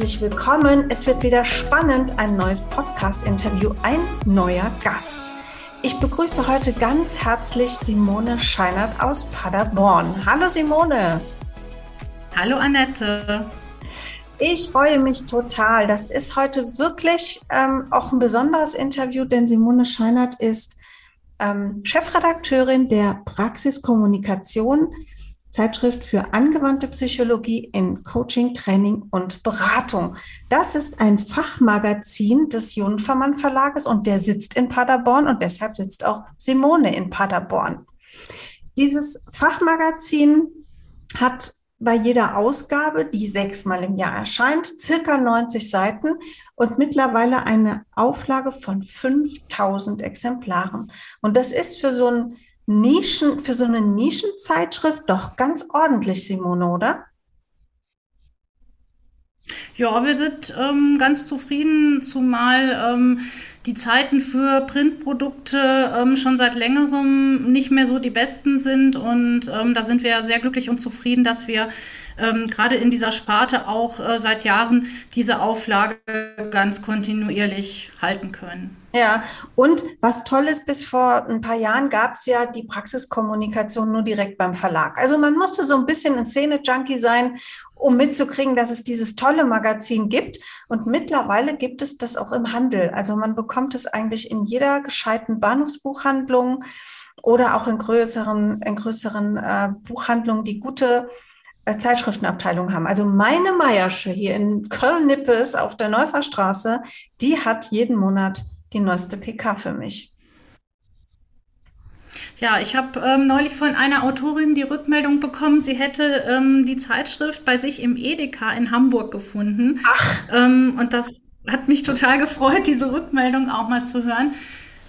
Herzlich willkommen. Es wird wieder spannend. Ein neues Podcast-Interview, ein neuer Gast. Ich begrüße heute ganz herzlich Simone Scheinert aus Paderborn. Hallo Simone. Hallo Annette. Ich freue mich total. Das ist heute wirklich ähm, auch ein besonderes Interview, denn Simone Scheinert ist ähm, Chefredakteurin der Praxiskommunikation Zeitschrift für angewandte Psychologie in Coaching, Training und Beratung. Das ist ein Fachmagazin des Junfermann Verlages und der sitzt in Paderborn und deshalb sitzt auch Simone in Paderborn. Dieses Fachmagazin hat bei jeder Ausgabe, die sechsmal im Jahr erscheint, circa 90 Seiten und mittlerweile eine Auflage von 5000 Exemplaren. Und das ist für so ein Nischen, für so eine Nischenzeitschrift doch ganz ordentlich, Simone, oder? Ja, wir sind ähm, ganz zufrieden, zumal ähm, die Zeiten für Printprodukte ähm, schon seit längerem nicht mehr so die besten sind. Und ähm, da sind wir sehr glücklich und zufrieden, dass wir ähm, gerade in dieser Sparte auch äh, seit Jahren diese Auflage ganz kontinuierlich halten können. Ja, und was toll ist, bis vor ein paar Jahren gab es ja die Praxiskommunikation nur direkt beim Verlag. Also man musste so ein bisschen ein Szene-Junkie sein, um mitzukriegen, dass es dieses tolle Magazin gibt. Und mittlerweile gibt es das auch im Handel. Also man bekommt es eigentlich in jeder gescheiten Bahnhofsbuchhandlung oder auch in größeren, in größeren äh, Buchhandlungen, die gute äh, Zeitschriftenabteilung haben. Also meine Meiersche hier in Köln-Nippes auf der Neusser Straße, die hat jeden Monat die neueste PK für mich. Ja, ich habe ähm, neulich von einer Autorin die Rückmeldung bekommen, sie hätte ähm, die Zeitschrift bei sich im Edeka in Hamburg gefunden. Ach. Ähm, und das hat mich total gefreut, diese Rückmeldung auch mal zu hören.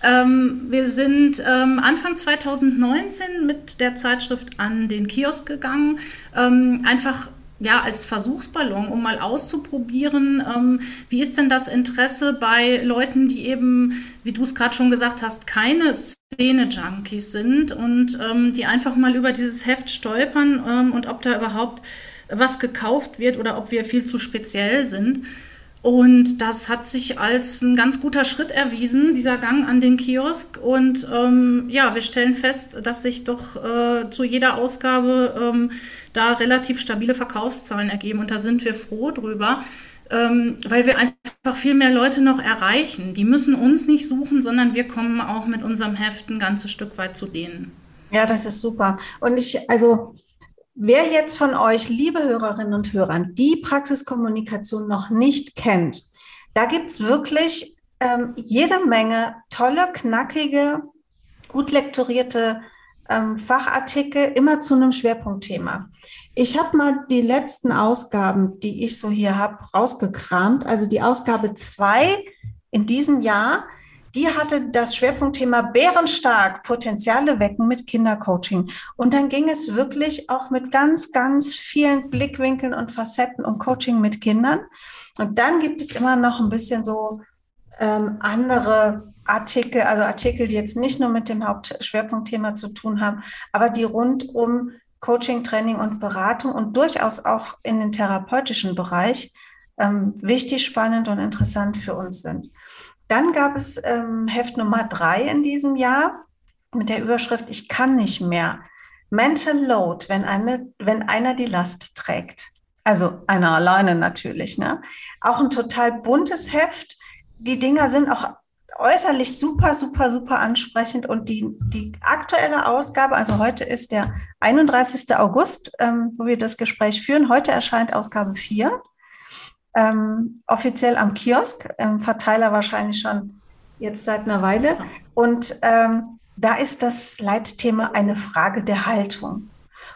Ähm, wir sind ähm, Anfang 2019 mit der Zeitschrift an den Kiosk gegangen, ähm, einfach ja, als Versuchsballon, um mal auszuprobieren, ähm, wie ist denn das Interesse bei Leuten, die eben, wie du es gerade schon gesagt hast, keine Szene-Junkies sind und ähm, die einfach mal über dieses Heft stolpern ähm, und ob da überhaupt was gekauft wird oder ob wir viel zu speziell sind. Und das hat sich als ein ganz guter Schritt erwiesen, dieser Gang an den Kiosk. Und ähm, ja, wir stellen fest, dass sich doch äh, zu jeder Ausgabe ähm, da relativ stabile Verkaufszahlen ergeben. Und da sind wir froh drüber, ähm, weil wir einfach viel mehr Leute noch erreichen. Die müssen uns nicht suchen, sondern wir kommen auch mit unserem Heft ein ganzes Stück weit zu denen. Ja, das ist super. Und ich, also Wer jetzt von euch, liebe Hörerinnen und Hörer, die Praxiskommunikation noch nicht kennt, da gibt's wirklich ähm, jede Menge tolle, knackige, gut lektorierte ähm, Fachartikel, immer zu einem Schwerpunktthema. Ich habe mal die letzten Ausgaben, die ich so hier habe, rausgekramt. Also die Ausgabe zwei in diesem Jahr die hatte das Schwerpunktthema Bärenstark, Potenziale wecken mit Kindercoaching. Und dann ging es wirklich auch mit ganz, ganz vielen Blickwinkeln und Facetten um Coaching mit Kindern. Und dann gibt es immer noch ein bisschen so ähm, andere Artikel, also Artikel, die jetzt nicht nur mit dem Hauptschwerpunktthema zu tun haben, aber die rund um Coaching, Training und Beratung und durchaus auch in den therapeutischen Bereich ähm, wichtig, spannend und interessant für uns sind. Dann gab es ähm, Heft Nummer drei in diesem Jahr mit der Überschrift Ich kann nicht mehr. Mental Load, wenn, eine, wenn einer die Last trägt. Also einer alleine natürlich. Ne? Auch ein total buntes Heft. Die Dinger sind auch äußerlich super, super, super ansprechend. Und die, die aktuelle Ausgabe, also heute ist der 31. August, ähm, wo wir das Gespräch führen. Heute erscheint Ausgabe 4 ähm, offiziell am Kiosk, ähm, Verteiler wahrscheinlich schon jetzt seit einer Weile. Und ähm, da ist das Leitthema eine Frage der Haltung.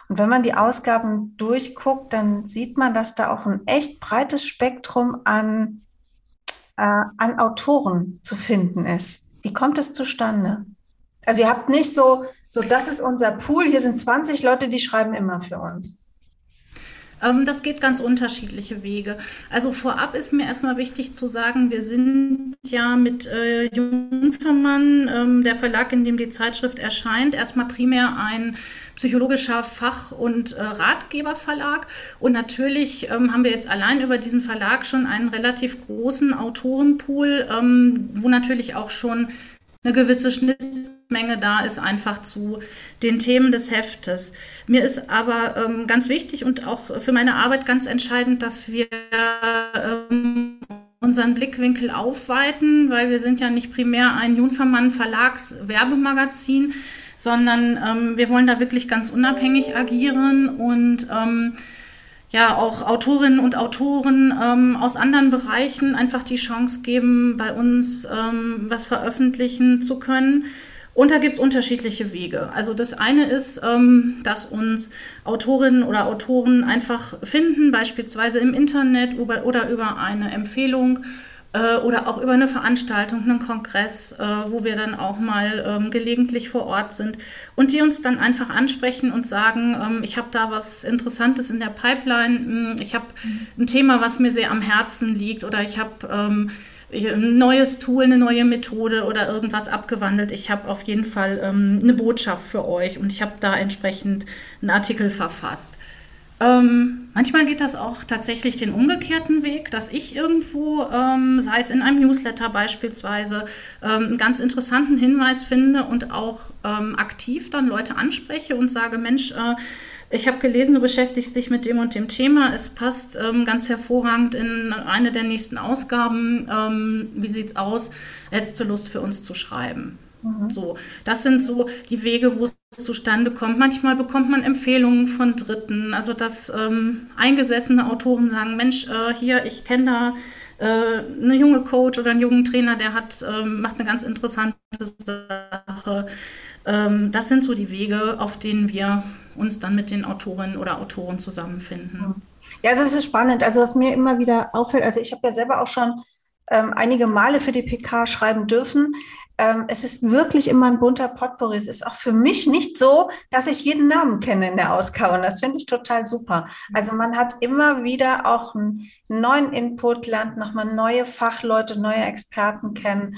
Und wenn man die Ausgaben durchguckt, dann sieht man, dass da auch ein echt breites Spektrum an, äh, an Autoren zu finden ist. Wie kommt es zustande? Also ihr habt nicht so, so, das ist unser Pool, hier sind 20 Leute, die schreiben immer für uns. Ähm, das geht ganz unterschiedliche Wege. Also vorab ist mir erstmal wichtig zu sagen, wir sind ja mit äh, Jungfermann, ähm, der Verlag, in dem die Zeitschrift erscheint, erstmal primär ein psychologischer Fach- und äh, Ratgeberverlag. Und natürlich ähm, haben wir jetzt allein über diesen Verlag schon einen relativ großen Autorenpool, ähm, wo natürlich auch schon eine gewisse Schnittmenge da ist, einfach zu den Themen des Heftes. Mir ist aber ähm, ganz wichtig und auch für meine Arbeit ganz entscheidend, dass wir ähm, unseren Blickwinkel aufweiten, weil wir sind ja nicht primär ein Junfermann Verlags Werbemagazin, sondern ähm, wir wollen da wirklich ganz unabhängig agieren und ähm, ja auch Autorinnen und Autoren ähm, aus anderen Bereichen einfach die Chance geben, bei uns ähm, was veröffentlichen zu können. Und da gibt es unterschiedliche Wege. Also das eine ist, ähm, dass uns Autorinnen oder Autoren einfach finden, beispielsweise im Internet oder über eine Empfehlung äh, oder auch über eine Veranstaltung, einen Kongress, äh, wo wir dann auch mal ähm, gelegentlich vor Ort sind und die uns dann einfach ansprechen und sagen, ähm, ich habe da was Interessantes in der Pipeline, hm, ich habe ein Thema, was mir sehr am Herzen liegt oder ich habe ähm, ein neues Tool, eine neue Methode oder irgendwas abgewandelt. Ich habe auf jeden Fall ähm, eine Botschaft für euch und ich habe da entsprechend einen Artikel verfasst. Ähm, manchmal geht das auch tatsächlich den umgekehrten Weg, dass ich irgendwo, ähm, sei es in einem Newsletter beispielsweise, ähm, einen ganz interessanten Hinweis finde und auch ähm, aktiv dann Leute anspreche und sage, Mensch, äh, ich habe gelesen, du beschäftigst dich mit dem und dem Thema. Es passt ähm, ganz hervorragend in eine der nächsten Ausgaben. Ähm, wie sieht's aus? Hättest du Lust für uns zu schreiben? Mhm. So, das sind so die Wege, wo es zustande kommt. Manchmal bekommt man Empfehlungen von Dritten, also dass ähm, eingesessene Autoren sagen, Mensch, äh, hier, ich kenne da äh, eine junge Coach oder einen jungen Trainer, der hat, ähm, macht eine ganz interessante Sache. Ähm, das sind so die Wege, auf denen wir uns dann mit den Autorinnen oder Autoren zusammenfinden. Ja, das ist spannend. Also was mir immer wieder auffällt, also ich habe ja selber auch schon ähm, einige Male für die PK schreiben dürfen ähm, es ist wirklich immer ein bunter Potpourri. Es ist auch für mich nicht so, dass ich jeden Namen kenne in der Ausgabe. Und das finde ich total super. Also man hat immer wieder auch einen neuen Input, lernt nochmal neue Fachleute, neue Experten kennen.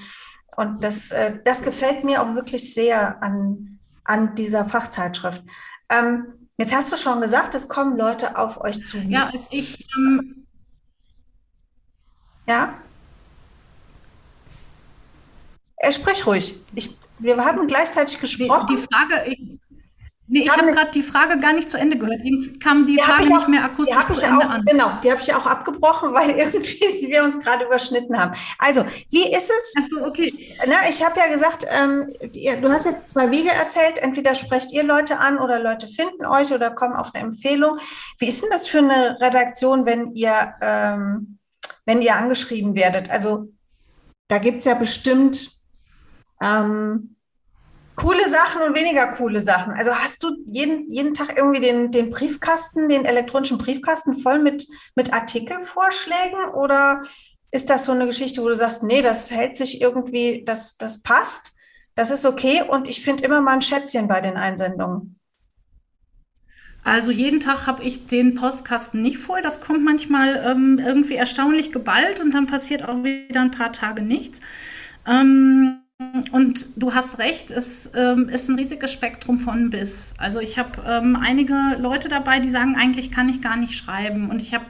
Und das, äh, das gefällt mir auch wirklich sehr an, an dieser Fachzeitschrift. Ähm, jetzt hast du schon gesagt, es kommen Leute auf euch zu. Ja, als ich. Ähm ja? Er sprich ruhig. Ich, wir haben gleichzeitig gesprochen. Die Frage, ich, nee, ich habe gerade die Frage gar nicht zu Ende gehört. Irgendwie kam die, die Frage auch, nicht mehr akustisch zu Ende auch, an. Genau, die habe ich auch abgebrochen, weil irgendwie wir uns gerade überschnitten haben. Also, wie ist es? Ach so, okay. Ich, na, ich habe ja gesagt, ähm, du hast jetzt zwei Wege erzählt. Entweder sprecht ihr Leute an oder Leute finden euch oder kommen auf eine Empfehlung. Wie ist denn das für eine Redaktion, wenn ihr, ähm, wenn ihr angeschrieben werdet? Also, da gibt es ja bestimmt ähm, coole Sachen und weniger coole Sachen. Also hast du jeden, jeden Tag irgendwie den, den Briefkasten, den elektronischen Briefkasten voll mit, mit Artikelvorschlägen oder ist das so eine Geschichte, wo du sagst, nee, das hält sich irgendwie, das, das passt, das ist okay und ich finde immer mal ein Schätzchen bei den Einsendungen? Also jeden Tag habe ich den Postkasten nicht voll. Das kommt manchmal ähm, irgendwie erstaunlich geballt und dann passiert auch wieder ein paar Tage nichts. Ähm, und du hast recht, es ähm, ist ein riesiges Spektrum von bis. Also ich habe ähm, einige Leute dabei, die sagen, eigentlich kann ich gar nicht schreiben. Und ich habe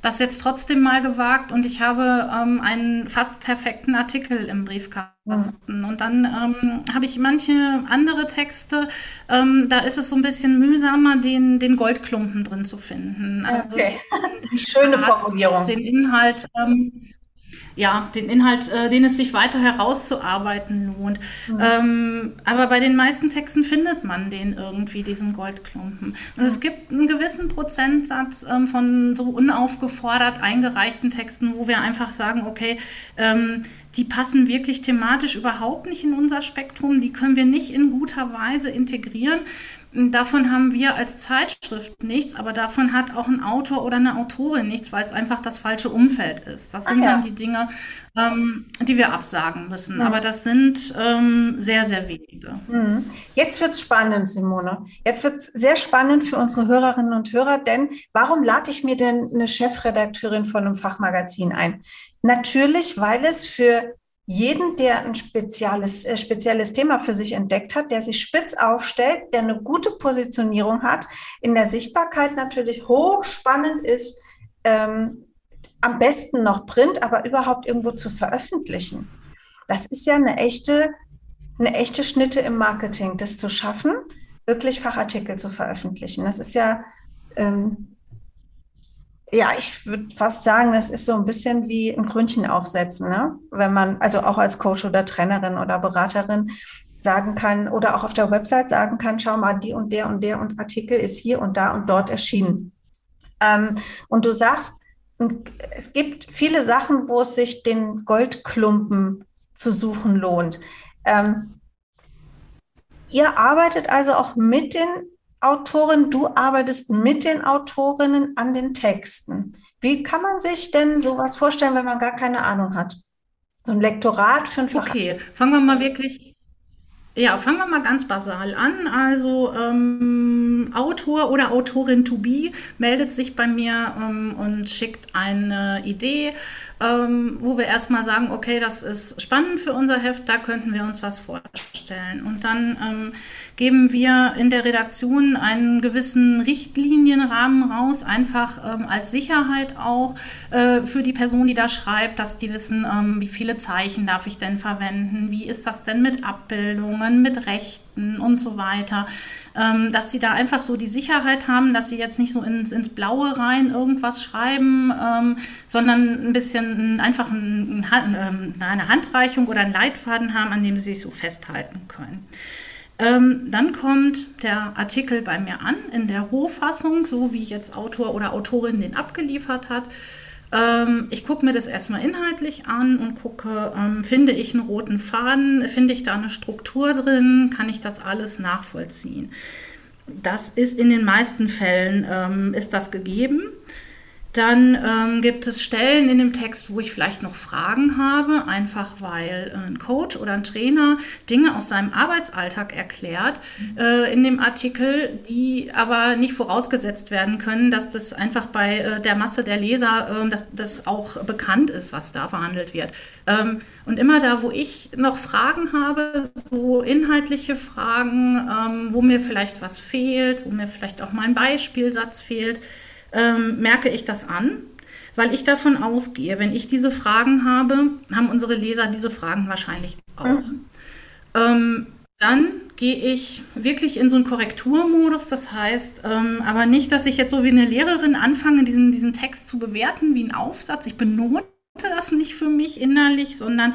das jetzt trotzdem mal gewagt und ich habe ähm, einen fast perfekten Artikel im Briefkasten. Mhm. Und dann ähm, habe ich manche andere Texte, ähm, da ist es so ein bisschen mühsamer, den, den Goldklumpen drin zu finden. Also okay. den, den Schöne Formulierung. Den Inhalt. Ähm, ja, den Inhalt, äh, den es sich weiter herauszuarbeiten lohnt. Mhm. Ähm, aber bei den meisten Texten findet man den irgendwie, diesen Goldklumpen. Und mhm. es gibt einen gewissen Prozentsatz ähm, von so unaufgefordert eingereichten Texten, wo wir einfach sagen, okay, ähm, die passen wirklich thematisch überhaupt nicht in unser Spektrum, die können wir nicht in guter Weise integrieren. Davon haben wir als Zeitschrift nichts, aber davon hat auch ein Autor oder eine Autorin nichts, weil es einfach das falsche Umfeld ist. Das sind ah, ja. dann die Dinge, ähm, die wir absagen müssen. Ja. Aber das sind ähm, sehr, sehr wenige. Mhm. Jetzt wird es spannend, Simone. Jetzt wird es sehr spannend für unsere Hörerinnen und Hörer, denn warum lade ich mir denn eine Chefredakteurin von einem Fachmagazin ein? Natürlich, weil es für jeden, der ein spezielles, äh, spezielles Thema für sich entdeckt hat, der sich spitz aufstellt, der eine gute Positionierung hat, in der Sichtbarkeit natürlich hochspannend ist, ähm, am besten noch Print, aber überhaupt irgendwo zu veröffentlichen. Das ist ja eine echte, eine echte Schnitte im Marketing, das zu schaffen, wirklich Fachartikel zu veröffentlichen. Das ist ja ähm, ja, ich würde fast sagen, das ist so ein bisschen wie ein Krönchen aufsetzen, ne? Wenn man, also auch als Coach oder Trainerin oder Beraterin sagen kann oder auch auf der Website sagen kann, schau mal, die und der und der und Artikel ist hier und da und dort erschienen. Ähm, und du sagst, es gibt viele Sachen, wo es sich den Goldklumpen zu suchen lohnt. Ähm, ihr arbeitet also auch mit den Autorin, du arbeitest mit den Autorinnen an den Texten. Wie kann man sich denn sowas vorstellen, wenn man gar keine Ahnung hat? So ein Lektorat für ein Fach. Okay, fangen wir mal wirklich ja, fangen wir mal ganz basal an. Also ähm, Autor oder Autorin to be meldet sich bei mir ähm, und schickt eine Idee, ähm, wo wir erstmal sagen, okay, das ist spannend für unser Heft, da könnten wir uns was vorstellen. Und dann ähm, geben wir in der Redaktion einen gewissen Richtlinienrahmen raus, einfach ähm, als Sicherheit auch äh, für die Person, die da schreibt, dass die wissen, ähm, wie viele Zeichen darf ich denn verwenden, wie ist das denn mit Abbildungen, mit Rechten und so weiter. Ähm, dass sie da einfach so die Sicherheit haben, dass sie jetzt nicht so ins, ins Blaue rein irgendwas schreiben, ähm, sondern ein bisschen einfach ein, ein, ähm, eine Handreichung oder einen Leitfaden haben, an dem sie sich so festhalten können. Ähm, dann kommt der Artikel bei mir an in der Rohfassung, so wie jetzt Autor oder Autorin den abgeliefert hat. Ähm, ich gucke mir das erstmal inhaltlich an und gucke, ähm, finde ich einen roten Faden, finde ich da eine Struktur drin, kann ich das alles nachvollziehen. Das ist in den meisten Fällen ähm, ist das gegeben. Dann ähm, gibt es Stellen in dem Text, wo ich vielleicht noch Fragen habe, einfach weil ein Coach oder ein Trainer Dinge aus seinem Arbeitsalltag erklärt äh, in dem Artikel, die aber nicht vorausgesetzt werden können, dass das einfach bei äh, der Masse der Leser, äh, dass das auch bekannt ist, was da verhandelt wird. Ähm, und immer da, wo ich noch Fragen habe, so inhaltliche Fragen, ähm, wo mir vielleicht was fehlt, wo mir vielleicht auch mal ein Beispielsatz fehlt, ähm, merke ich das an, weil ich davon ausgehe, wenn ich diese Fragen habe, haben unsere Leser diese Fragen wahrscheinlich auch. Mhm. Ähm, dann gehe ich wirklich in so einen Korrekturmodus. Das heißt ähm, aber nicht, dass ich jetzt so wie eine Lehrerin anfange, diesen, diesen Text zu bewerten wie ein Aufsatz. Ich benote das nicht für mich innerlich, sondern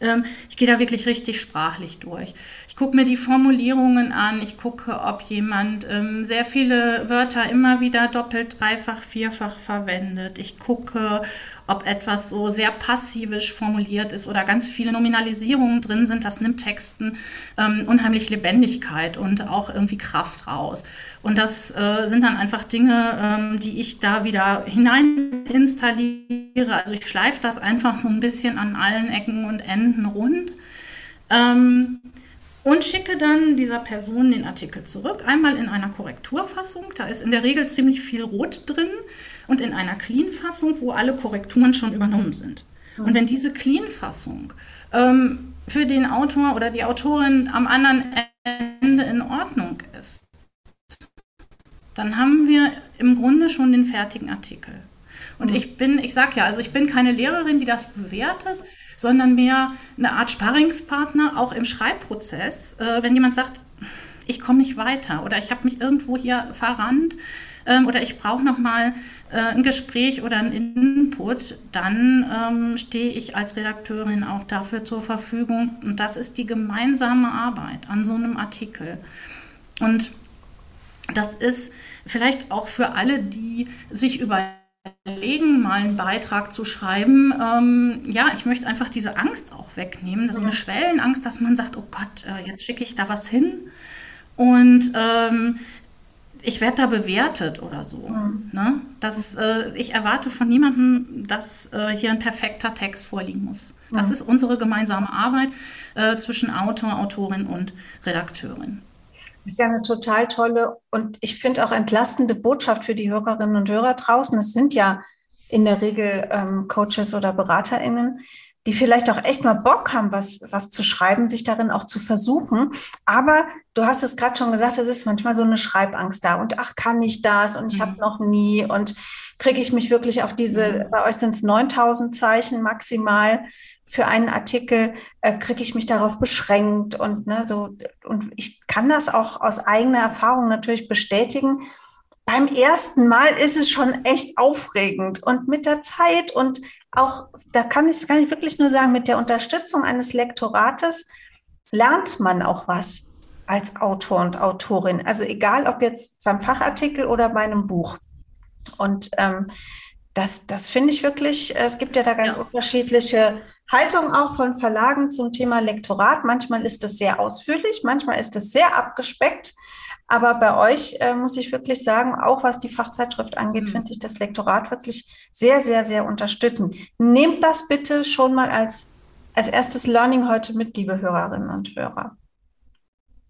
ähm, ich gehe da wirklich richtig sprachlich durch gucke mir die Formulierungen an, ich gucke, ob jemand ähm, sehr viele Wörter immer wieder doppelt, dreifach, vierfach verwendet. Ich gucke, ob etwas so sehr passivisch formuliert ist oder ganz viele Nominalisierungen drin sind. Das nimmt Texten ähm, unheimlich Lebendigkeit und auch irgendwie Kraft raus. Und das äh, sind dann einfach Dinge, ähm, die ich da wieder hinein installiere. Also ich schleife das einfach so ein bisschen an allen Ecken und Enden rund. Ähm, und schicke dann dieser Person den Artikel zurück. Einmal in einer Korrekturfassung, da ist in der Regel ziemlich viel Rot drin, und in einer Clean-Fassung, wo alle Korrekturen schon übernommen sind. Und wenn diese Clean-Fassung ähm, für den Autor oder die Autorin am anderen Ende in Ordnung ist, dann haben wir im Grunde schon den fertigen Artikel. Und mhm. ich bin, ich sage ja, also ich bin keine Lehrerin, die das bewertet, sondern mehr eine Art Sparringspartner, auch im Schreibprozess. Äh, wenn jemand sagt, ich komme nicht weiter oder ich habe mich irgendwo hier verrannt ähm, oder ich brauche noch mal äh, ein Gespräch oder ein Input, dann ähm, stehe ich als Redakteurin auch dafür zur Verfügung. Und das ist die gemeinsame Arbeit an so einem Artikel. Und das ist vielleicht auch für alle, die sich über überlegen, mal einen Beitrag zu schreiben, ähm, ja, ich möchte einfach diese Angst auch wegnehmen, das ist eine Schwellenangst, dass man sagt, oh Gott, äh, jetzt schicke ich da was hin und ähm, ich werde da bewertet oder so. Mhm. Ne? Das, äh, ich erwarte von niemandem, dass äh, hier ein perfekter Text vorliegen muss. Das mhm. ist unsere gemeinsame Arbeit äh, zwischen Autor, Autorin und Redakteurin. Das ist ja eine total tolle und ich finde auch entlastende Botschaft für die Hörerinnen und Hörer draußen. Es sind ja in der Regel ähm, Coaches oder BeraterInnen, die vielleicht auch echt mal Bock haben, was, was zu schreiben, sich darin auch zu versuchen. Aber du hast es gerade schon gesagt, es ist manchmal so eine Schreibangst da und ach, kann ich das und ich mhm. habe noch nie und kriege ich mich wirklich auf diese, mhm. bei euch sind es 9000 Zeichen maximal für einen Artikel, äh, kriege ich mich darauf beschränkt und ne, so, und ich kann das auch aus eigener Erfahrung natürlich bestätigen. Beim ersten Mal ist es schon echt aufregend und mit der Zeit und auch, da kann ich, kann ich wirklich nur sagen, mit der Unterstützung eines Lektorates lernt man auch was als Autor und Autorin. Also egal, ob jetzt beim Fachartikel oder bei einem Buch. Und ähm, das, das finde ich wirklich, es gibt ja da ganz ja. unterschiedliche Haltungen auch von Verlagen zum Thema Lektorat. Manchmal ist es sehr ausführlich, manchmal ist es sehr abgespeckt. Aber bei euch äh, muss ich wirklich sagen, auch was die Fachzeitschrift angeht, mhm. finde ich das Lektorat wirklich sehr, sehr, sehr unterstützend. Nehmt das bitte schon mal als, als erstes Learning heute mit, liebe Hörerinnen und Hörer.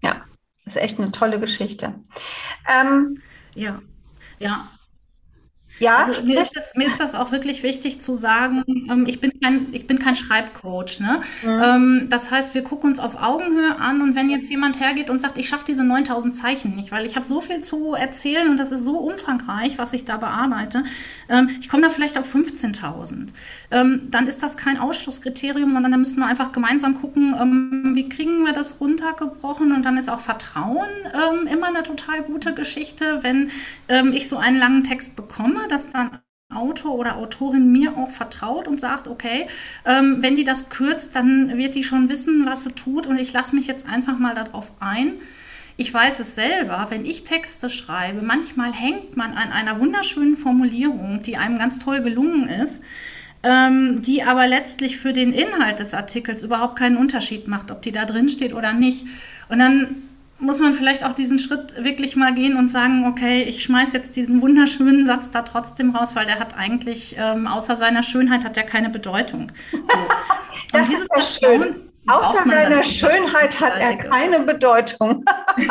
Ja, das ist echt eine tolle Geschichte. Ähm, ja, ja. Ja, also mir, ist das, mir ist das auch wirklich wichtig zu sagen, ähm, ich, bin kein, ich bin kein Schreibcoach. Ne? Mhm. Ähm, das heißt, wir gucken uns auf Augenhöhe an und wenn jetzt jemand hergeht und sagt, ich schaffe diese 9000 Zeichen nicht, weil ich habe so viel zu erzählen und das ist so umfangreich, was ich da bearbeite, ähm, ich komme da vielleicht auf 15.000. Ähm, dann ist das kein Ausschlusskriterium, sondern da müssen wir einfach gemeinsam gucken, ähm, wie kriegen wir das runtergebrochen und dann ist auch Vertrauen ähm, immer eine total gute Geschichte, wenn ich so einen langen Text bekomme dass dann Autor oder Autorin mir auch vertraut und sagt, okay, ähm, wenn die das kürzt, dann wird die schon wissen, was sie tut und ich lasse mich jetzt einfach mal darauf ein. Ich weiß es selber, wenn ich Texte schreibe, manchmal hängt man an einer wunderschönen Formulierung, die einem ganz toll gelungen ist, ähm, die aber letztlich für den Inhalt des Artikels überhaupt keinen Unterschied macht, ob die da drin steht oder nicht. Und dann muss man vielleicht auch diesen Schritt wirklich mal gehen und sagen, okay, ich schmeiß jetzt diesen wunderschönen Satz da trotzdem raus, weil der hat eigentlich ähm, außer seiner Schönheit hat der keine Bedeutung. So. das ist ja schön. Außer seiner Schönheit hat er keine Bedeutung.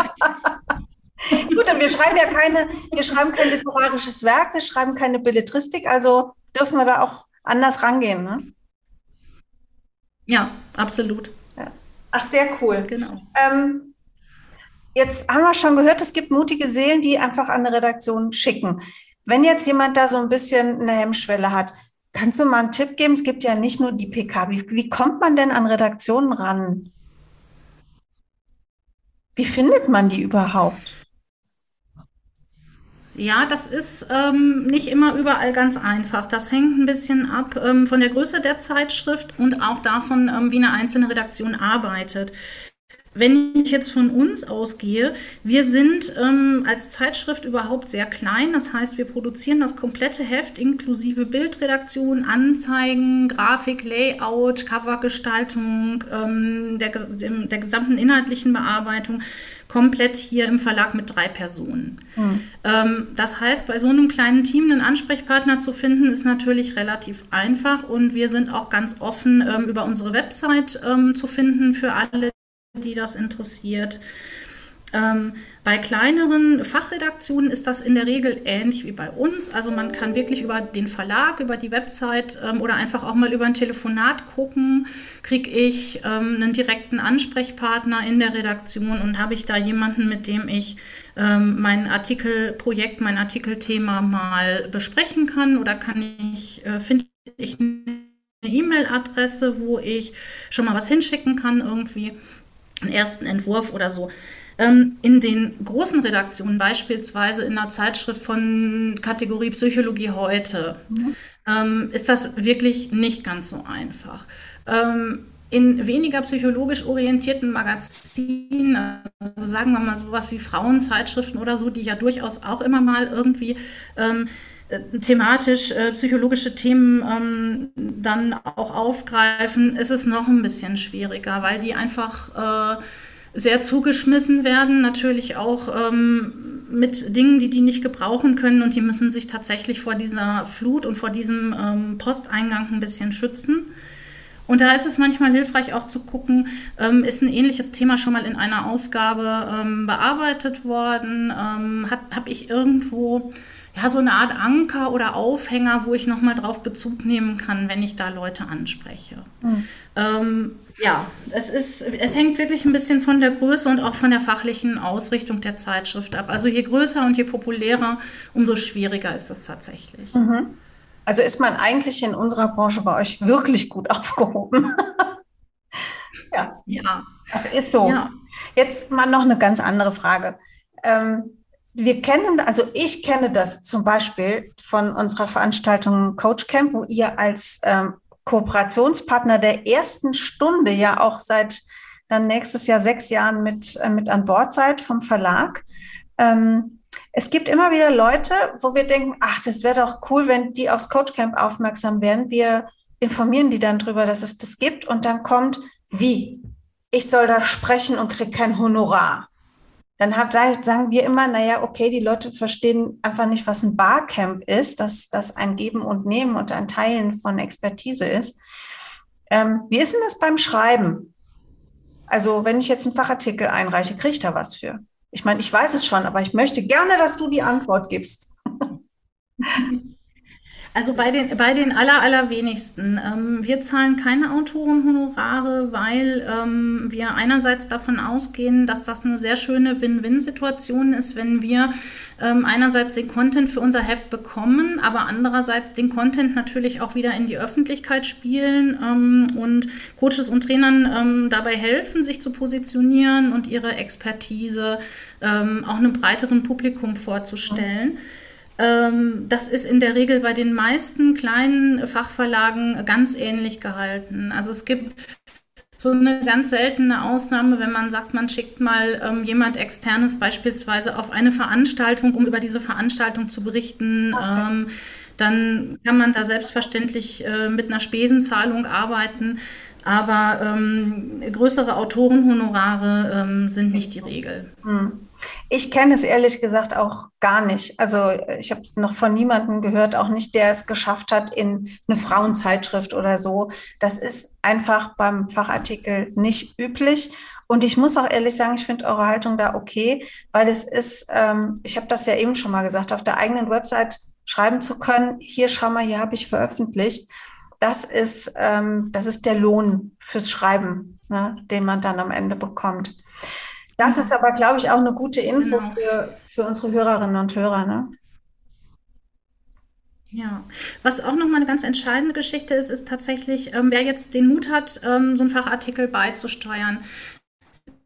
Gut, und wir schreiben ja keine, wir schreiben kein literarisches Werk, wir schreiben keine Belletristik, also dürfen wir da auch anders rangehen, ne? Ja, absolut. Ja. Ach, sehr cool. Genau. Ähm, Jetzt haben wir schon gehört, es gibt mutige Seelen, die einfach an eine Redaktion schicken. Wenn jetzt jemand da so ein bisschen eine Hemmschwelle hat, kannst du mal einen Tipp geben? Es gibt ja nicht nur die PK. Wie, wie kommt man denn an Redaktionen ran? Wie findet man die überhaupt? Ja, das ist ähm, nicht immer überall ganz einfach. Das hängt ein bisschen ab ähm, von der Größe der Zeitschrift und auch davon, ähm, wie eine einzelne Redaktion arbeitet. Wenn ich jetzt von uns ausgehe, wir sind ähm, als Zeitschrift überhaupt sehr klein. Das heißt, wir produzieren das komplette Heft inklusive Bildredaktion, Anzeigen, Grafik, Layout, Covergestaltung, ähm, der, der gesamten inhaltlichen Bearbeitung komplett hier im Verlag mit drei Personen. Mhm. Ähm, das heißt, bei so einem kleinen Team einen Ansprechpartner zu finden, ist natürlich relativ einfach und wir sind auch ganz offen ähm, über unsere Website ähm, zu finden für alle, die das interessiert. Ähm, bei kleineren Fachredaktionen ist das in der Regel ähnlich wie bei uns. Also man kann wirklich über den Verlag, über die Website ähm, oder einfach auch mal über ein Telefonat gucken, kriege ich ähm, einen direkten Ansprechpartner in der Redaktion und habe ich da jemanden, mit dem ich ähm, mein Artikelprojekt, mein Artikelthema mal besprechen kann oder kann ich, äh, finde ich eine E-Mail-Adresse, wo ich schon mal was hinschicken kann irgendwie einen ersten Entwurf oder so. Ähm, in den großen Redaktionen, beispielsweise in einer Zeitschrift von Kategorie Psychologie heute, mhm. ist das wirklich nicht ganz so einfach. Ähm, in weniger psychologisch orientierten Magazinen, also sagen wir mal sowas wie Frauenzeitschriften oder so, die ja durchaus auch immer mal irgendwie ähm, äh, thematisch äh, psychologische Themen ähm, dann auch aufgreifen, ist es noch ein bisschen schwieriger, weil die einfach äh, sehr zugeschmissen werden, natürlich auch ähm, mit Dingen, die die nicht gebrauchen können und die müssen sich tatsächlich vor dieser Flut und vor diesem ähm, Posteingang ein bisschen schützen. Und da ist es manchmal hilfreich auch zu gucken, ähm, ist ein ähnliches Thema schon mal in einer Ausgabe ähm, bearbeitet worden? Ähm, Habe ich irgendwo ja, so eine Art Anker oder Aufhänger, wo ich nochmal drauf Bezug nehmen kann, wenn ich da Leute anspreche? Mhm. Ähm, ja, es, ist, es hängt wirklich ein bisschen von der Größe und auch von der fachlichen Ausrichtung der Zeitschrift ab. Also je größer und je populärer, umso schwieriger ist es tatsächlich. Mhm. Also ist man eigentlich in unserer Branche bei euch wirklich gut aufgehoben. ja. ja. Das ist so. Ja. Jetzt mal noch eine ganz andere Frage. Ähm, wir kennen, also ich kenne das zum Beispiel von unserer Veranstaltung Coach Camp, wo ihr als ähm, Kooperationspartner der ersten Stunde ja auch seit dann nächstes Jahr sechs Jahren mit, äh, mit an Bord seid vom Verlag. Ähm, es gibt immer wieder Leute, wo wir denken, ach, das wäre doch cool, wenn die aufs Coachcamp aufmerksam werden. Wir informieren die dann darüber, dass es das gibt und dann kommt, wie? Ich soll da sprechen und kriege kein Honorar. Dann hab, sagen wir immer, naja, okay, die Leute verstehen einfach nicht, was ein Barcamp ist, dass das ein Geben und Nehmen und ein Teilen von Expertise ist. Ähm, wie ist denn das beim Schreiben? Also, wenn ich jetzt einen Fachartikel einreiche, kriege ich da was für? Ich meine, ich weiß es schon, aber ich möchte gerne, dass du die Antwort gibst. Also bei den, bei den aller, allerwenigsten. Ähm, wir zahlen keine Autorenhonorare, weil ähm, wir einerseits davon ausgehen, dass das eine sehr schöne Win-Win-Situation ist, wenn wir ähm, einerseits den Content für unser Heft bekommen, aber andererseits den Content natürlich auch wieder in die Öffentlichkeit spielen ähm, und Coaches und Trainern ähm, dabei helfen, sich zu positionieren und ihre Expertise ähm, auch einem breiteren Publikum vorzustellen. Mhm. Ähm, das ist in der Regel bei den meisten kleinen Fachverlagen ganz ähnlich gehalten. Also es gibt so eine ganz seltene Ausnahme, wenn man sagt, man schickt mal ähm, jemand externes beispielsweise auf eine Veranstaltung, um über diese Veranstaltung zu berichten. Okay. Ähm, dann kann man da selbstverständlich äh, mit einer Spesenzahlung arbeiten. Aber ähm, größere Autorenhonorare ähm, sind nicht die Regel. Hm. Ich kenne es ehrlich gesagt auch gar nicht. Also ich habe es noch von niemandem gehört, auch nicht, der es geschafft hat in eine Frauenzeitschrift oder so. Das ist einfach beim Fachartikel nicht üblich. Und ich muss auch ehrlich sagen, ich finde eure Haltung da okay, weil es ist, ähm, ich habe das ja eben schon mal gesagt, auf der eigenen Website schreiben zu können, hier schau mal, hier habe ich veröffentlicht. Das ist, ähm, das ist der Lohn fürs Schreiben, ne, den man dann am Ende bekommt. Das ist aber, glaube ich, auch eine gute Info genau. für, für unsere Hörerinnen und Hörer. Ne? Ja, was auch nochmal eine ganz entscheidende Geschichte ist, ist tatsächlich, ähm, wer jetzt den Mut hat, ähm, so einen Fachartikel beizusteuern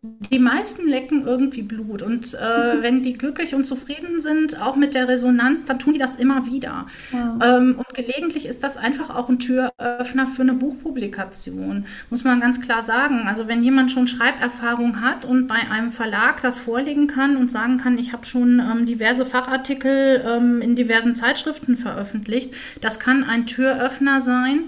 die meisten lecken irgendwie Blut. Und äh, wenn die glücklich und zufrieden sind, auch mit der Resonanz, dann tun die das immer wieder. Ja. Ähm, und gelegentlich ist das einfach auch ein Türöffner für eine Buchpublikation, muss man ganz klar sagen. Also wenn jemand schon Schreiberfahrung hat und bei einem Verlag das vorlegen kann und sagen kann, ich habe schon ähm, diverse Fachartikel ähm, in diversen Zeitschriften veröffentlicht, das kann ein Türöffner sein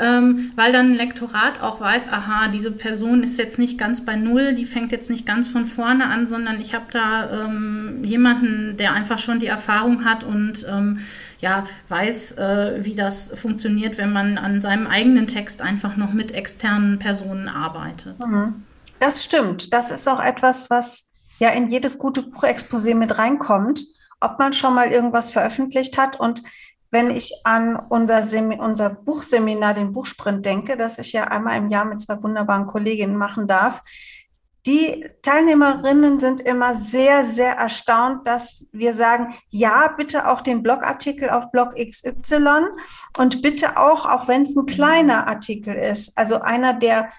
ähm, weil dann ein Lektorat auch weiß, aha, diese Person ist jetzt nicht ganz bei Null, die fängt jetzt nicht ganz von vorne an, sondern ich habe da ähm, jemanden, der einfach schon die Erfahrung hat und ähm, ja, weiß, äh, wie das funktioniert, wenn man an seinem eigenen Text einfach noch mit externen Personen arbeitet. Mhm. Das stimmt. Das ist auch etwas, was ja in jedes gute Buchexposé mit reinkommt, ob man schon mal irgendwas veröffentlicht hat. Und wenn ich an unser, unser Buchseminar, den Buchsprint denke, das ich ja einmal im Jahr mit zwei wunderbaren Kolleginnen machen darf, die Teilnehmerinnen sind immer sehr, sehr erstaunt, dass wir sagen, ja, bitte auch den Blogartikel auf Blog XY und bitte auch, auch wenn es ein kleiner Artikel ist, also einer, der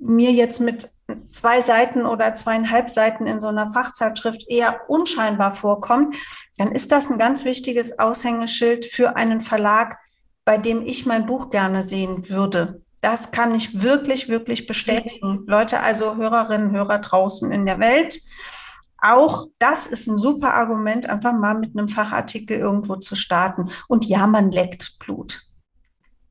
mir jetzt mit zwei Seiten oder zweieinhalb Seiten in so einer Fachzeitschrift eher unscheinbar vorkommt, dann ist das ein ganz wichtiges Aushängeschild für einen Verlag, bei dem ich mein Buch gerne sehen würde. Das kann ich wirklich, wirklich bestätigen. Leute, also Hörerinnen, Hörer draußen in der Welt. Auch das ist ein super Argument, einfach mal mit einem Fachartikel irgendwo zu starten. Und ja, man leckt Blut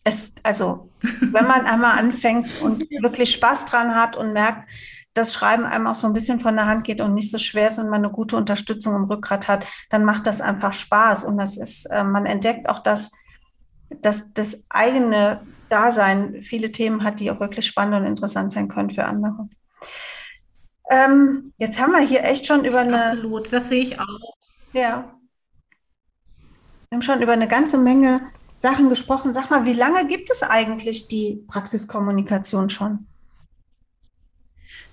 es, also wenn man einmal anfängt und wirklich Spaß dran hat und merkt, das Schreiben einem auch so ein bisschen von der Hand geht und nicht so schwer ist und man eine gute Unterstützung im Rückgrat hat, dann macht das einfach Spaß. Und das ist, äh, man entdeckt auch, dass, dass das eigene Dasein viele Themen hat, die auch wirklich spannend und interessant sein können für andere. Ähm, jetzt haben wir hier echt schon über eine. Absolut, das sehe ich auch. Ja. Wir haben schon über eine ganze Menge Sachen gesprochen. Sag mal, wie lange gibt es eigentlich die Praxiskommunikation schon?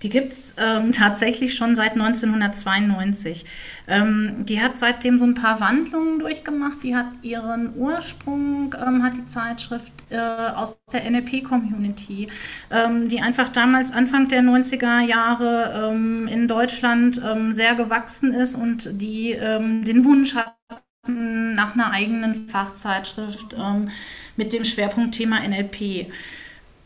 Die gibt es ähm, tatsächlich schon seit 1992. Ähm, die hat seitdem so ein paar Wandlungen durchgemacht. Die hat ihren Ursprung, ähm, hat die Zeitschrift äh, aus der NLP-Community, ähm, die einfach damals Anfang der 90er Jahre ähm, in Deutschland ähm, sehr gewachsen ist und die den Wunsch hatten nach einer eigenen Fachzeitschrift mit dem Schwerpunktthema NLP.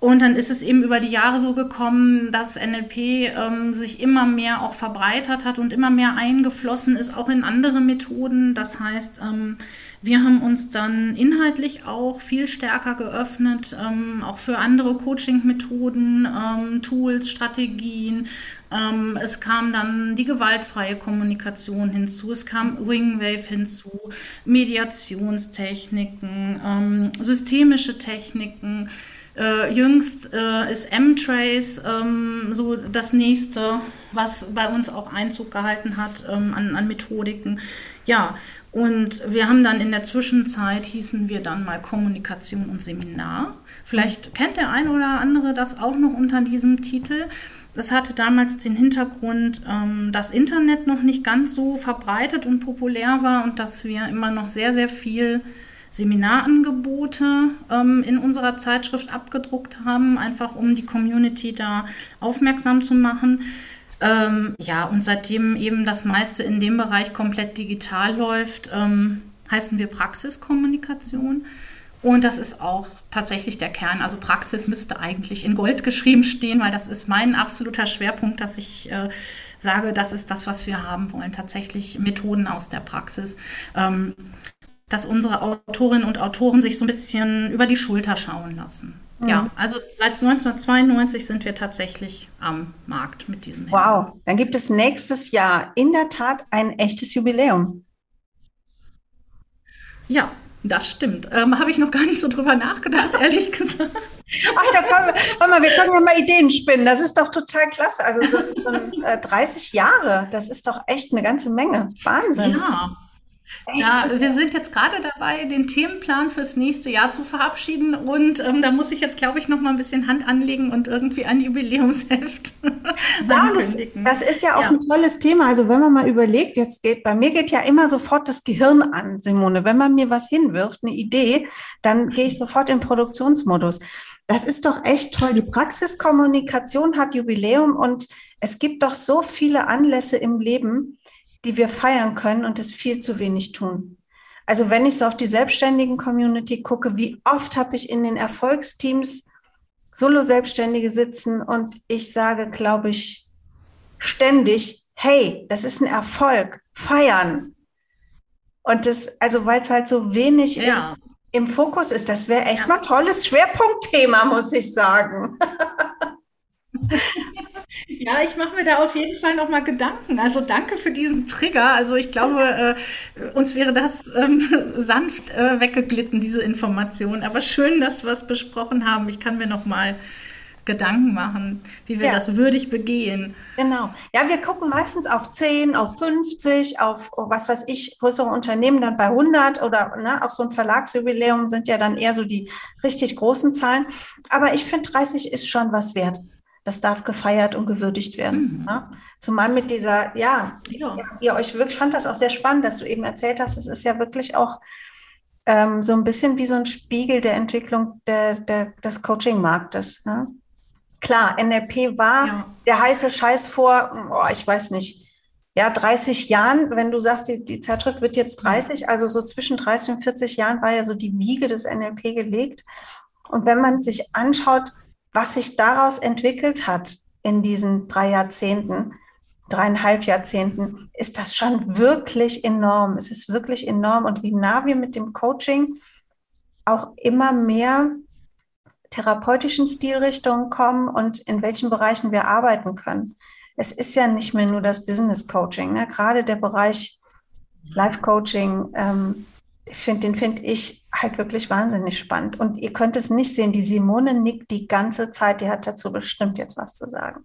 Und dann ist es eben über die Jahre so gekommen, dass NLP ähm, sich immer mehr auch verbreitert hat und immer mehr eingeflossen ist, auch in andere Methoden. Das heißt, ähm, wir haben uns dann inhaltlich auch viel stärker geöffnet, ähm, auch für andere Coaching-Methoden, ähm, Tools, Strategien. Ähm, es kam dann die gewaltfreie Kommunikation hinzu, es kam Wingwave hinzu, Mediationstechniken, ähm, systemische Techniken. Äh, jüngst äh, ist M-Trace ähm, so das nächste, was bei uns auch Einzug gehalten hat ähm, an, an Methodiken. Ja, und wir haben dann in der Zwischenzeit, hießen wir dann mal Kommunikation und Seminar. Vielleicht kennt der ein oder andere das auch noch unter diesem Titel. Das hatte damals den Hintergrund, ähm, dass Internet noch nicht ganz so verbreitet und populär war und dass wir immer noch sehr, sehr viel Seminarangebote ähm, in unserer Zeitschrift abgedruckt haben, einfach um die Community da aufmerksam zu machen. Ähm, ja, und seitdem eben das meiste in dem Bereich komplett digital läuft, ähm, heißen wir Praxiskommunikation. Und das ist auch tatsächlich der Kern. Also Praxis müsste eigentlich in Gold geschrieben stehen, weil das ist mein absoluter Schwerpunkt, dass ich äh, sage, das ist das, was wir haben wollen. Tatsächlich Methoden aus der Praxis. Ähm, dass unsere Autorinnen und Autoren sich so ein bisschen über die Schulter schauen lassen. Mhm. Ja, also seit 1992 sind wir tatsächlich am Markt mit diesem. Wow, dann gibt es nächstes Jahr in der Tat ein echtes Jubiläum. Ja, das stimmt. Ähm, Habe ich noch gar nicht so drüber nachgedacht, ehrlich gesagt. Ach, da können wir, mal, wir können ja mal Ideen spinnen. Das ist doch total klasse. Also so, so äh, 30 Jahre, das ist doch echt eine ganze Menge. Wahnsinn. Ja? Ja, wir sind jetzt gerade dabei, den Themenplan fürs nächste Jahr zu verabschieden und ähm, da muss ich jetzt, glaube ich, noch mal ein bisschen Hand anlegen und irgendwie ein Jubiläumsheft ja, das, das, ist ja auch ja. ein tolles Thema. Also wenn man mal überlegt, jetzt geht, bei mir geht ja immer sofort das Gehirn an, Simone. Wenn man mir was hinwirft, eine Idee, dann gehe ich sofort in Produktionsmodus. Das ist doch echt toll. Die Praxiskommunikation hat Jubiläum und es gibt doch so viele Anlässe im Leben, die wir feiern können und es viel zu wenig tun. Also wenn ich so auf die selbstständigen Community gucke, wie oft habe ich in den Erfolgsteams Solo-Selbstständige sitzen und ich sage, glaube ich, ständig, hey, das ist ein Erfolg, feiern. Und das, also weil es halt so wenig ja. im, im, Fokus ist, das wäre echt ja. mal tolles Schwerpunktthema, muss ich sagen. Ja, ich mache mir da auf jeden Fall nochmal Gedanken. Also danke für diesen Trigger. Also ich glaube, äh, uns wäre das ähm, sanft äh, weggeglitten, diese Information. Aber schön, dass wir es besprochen haben. Ich kann mir nochmal Gedanken machen, wie wir ja. das würdig begehen. Genau. Ja, wir gucken meistens auf 10, auf 50, auf was weiß ich, größere Unternehmen dann bei 100 oder ne, auch so ein Verlagsjubiläum sind ja dann eher so die richtig großen Zahlen. Aber ich finde, 30 ist schon was wert das darf gefeiert und gewürdigt werden. Mhm. Ne? Zumal mit dieser, ja, ja, ihr euch wirklich, ich fand das auch sehr spannend, dass du eben erzählt hast, es ist ja wirklich auch ähm, so ein bisschen wie so ein Spiegel der Entwicklung der, der, des Coaching-Marktes. Ne? Klar, NLP war ja. der heiße Scheiß vor, oh, ich weiß nicht, ja, 30 Jahren, wenn du sagst, die, die Zeitschrift wird jetzt 30, also so zwischen 30 und 40 Jahren war ja so die Wiege des NLP gelegt. Und wenn man sich anschaut, was sich daraus entwickelt hat in diesen drei Jahrzehnten, dreieinhalb Jahrzehnten, ist das schon wirklich enorm. Es ist wirklich enorm und wie nah wir mit dem Coaching auch immer mehr therapeutischen Stilrichtungen kommen und in welchen Bereichen wir arbeiten können. Es ist ja nicht mehr nur das Business Coaching, ne? gerade der Bereich Life Coaching, ähm, find, den finde ich halt wirklich wahnsinnig spannend. Und ihr könnt es nicht sehen, die Simone nickt die ganze Zeit, die hat dazu bestimmt jetzt was zu sagen.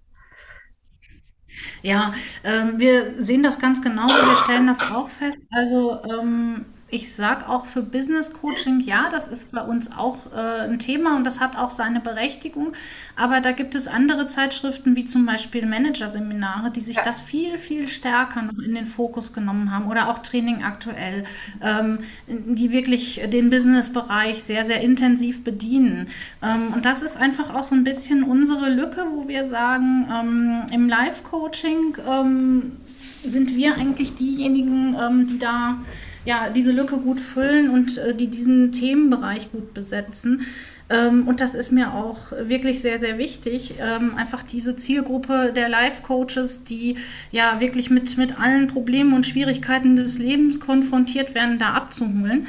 Ja, ähm, wir sehen das ganz genauso, wir stellen das auch fest. Also ähm, ich sage auch für Business Coaching, ja, das ist bei uns auch äh, ein Thema und das hat auch seine Berechtigung. Aber da gibt es andere Zeitschriften, wie zum Beispiel Managerseminare, die sich ja. das viel, viel stärker noch in den Fokus genommen haben oder auch Training aktuell, ähm, die wirklich den Business-Bereich sehr, sehr intensiv bedienen. Ähm, und das ist einfach auch so ein bisschen unsere Lücke, wo wir sagen, ähm, im Live-Coaching ähm, sind wir eigentlich diejenigen, ähm, die da ja, diese Lücke gut füllen und äh, die diesen Themenbereich gut besetzen. Ähm, und das ist mir auch wirklich sehr, sehr wichtig, ähm, einfach diese Zielgruppe der Life-Coaches, die ja wirklich mit, mit allen Problemen und Schwierigkeiten des Lebens konfrontiert werden, da abzuholen.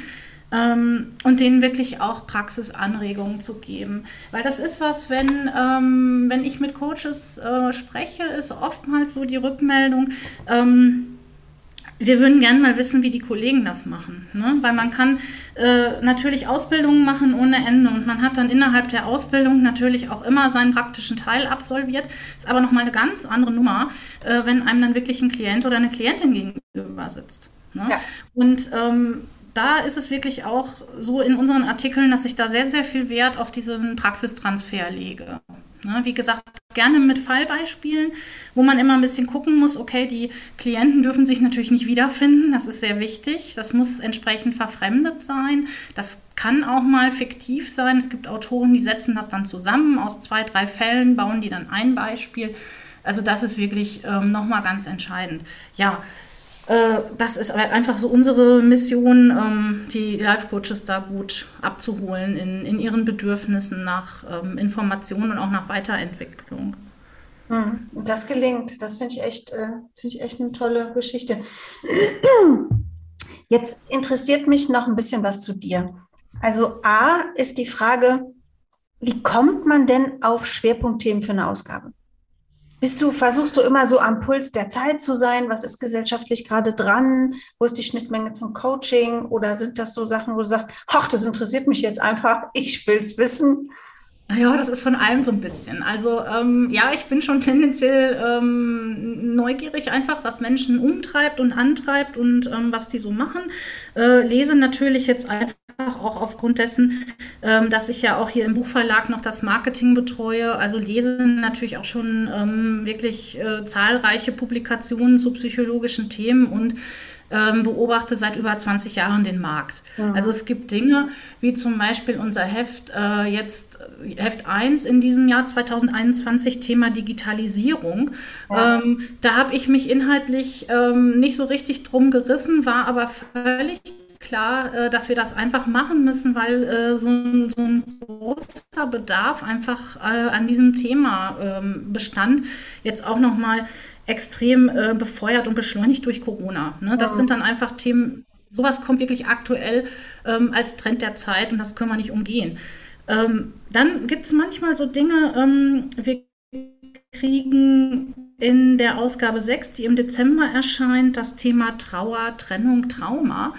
Ähm, und denen wirklich auch Praxisanregungen zu geben. Weil das ist was, wenn, ähm, wenn ich mit Coaches äh, spreche, ist oftmals so die Rückmeldung, ähm, wir würden gerne mal wissen, wie die Kollegen das machen. Ne? Weil man kann äh, natürlich Ausbildungen machen ohne Ende und man hat dann innerhalb der Ausbildung natürlich auch immer seinen praktischen Teil absolviert. Ist aber nochmal eine ganz andere Nummer, äh, wenn einem dann wirklich ein Klient oder eine Klientin gegenüber sitzt. Ne? Ja. Und ähm, da ist es wirklich auch so in unseren Artikeln, dass ich da sehr, sehr viel Wert auf diesen Praxistransfer lege. Ne? Wie gesagt, gerne mit Fallbeispielen, wo man immer ein bisschen gucken muss, okay, die Klienten dürfen sich natürlich nicht wiederfinden, das ist sehr wichtig. Das muss entsprechend verfremdet sein. Das kann auch mal fiktiv sein. Es gibt Autoren, die setzen das dann zusammen aus zwei, drei Fällen, bauen die dann ein Beispiel. Also das ist wirklich ähm, nochmal ganz entscheidend. Ja, das ist einfach so unsere Mission, ähm, die Life-Coaches da gut abzuholen in, in ihren Bedürfnissen nach ähm, Informationen und auch nach Weiterentwicklung. Hm, das gelingt. Das finde ich, echt, äh, find ich echt eine tolle Geschichte. Jetzt interessiert mich noch ein bisschen was zu dir. Also A ist die Frage, wie kommt man denn auf Schwerpunktthemen für eine Ausgabe? Bist du, versuchst du immer so am Puls der Zeit zu sein? Was ist gesellschaftlich gerade dran? Wo ist die Schnittmenge zum Coaching? Oder sind das so Sachen, wo du sagst, ach, das interessiert mich jetzt einfach, ich will es wissen? Ja, das ist von allem so ein bisschen. Also ähm, ja, ich bin schon tendenziell ähm, neugierig einfach, was Menschen umtreibt und antreibt und ähm, was die so machen. Äh, lese natürlich jetzt einfach auch aufgrund dessen, ähm, dass ich ja auch hier im Buchverlag noch das Marketing betreue. Also lese natürlich auch schon ähm, wirklich äh, zahlreiche Publikationen zu psychologischen Themen und ähm, beobachte seit über 20 Jahren den Markt. Ja. Also es gibt Dinge, wie zum Beispiel unser Heft, äh, jetzt Heft 1 in diesem Jahr 2021, Thema Digitalisierung. Ja. Ähm, da habe ich mich inhaltlich ähm, nicht so richtig drum gerissen, war aber völlig klar, äh, dass wir das einfach machen müssen, weil äh, so, ein, so, ein, großer Bedarf einfach äh, an diesem Thema ähm, bestand. Jetzt auch nochmal extrem äh, befeuert und beschleunigt durch Corona. Ne? Das ja. sind dann einfach Themen, sowas kommt wirklich aktuell ähm, als Trend der Zeit und das können wir nicht umgehen. Ähm, dann gibt es manchmal so Dinge, ähm, wir kriegen in der Ausgabe 6, die im Dezember erscheint, das Thema Trauer, Trennung, Trauma.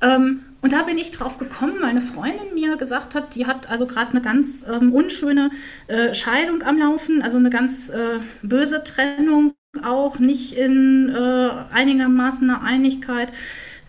Ähm, und da bin ich drauf gekommen, meine Freundin mir gesagt hat, die hat also gerade eine ganz ähm, unschöne äh, Scheidung am Laufen, also eine ganz äh, böse Trennung, auch nicht in äh, einigermaßen einer Einigkeit.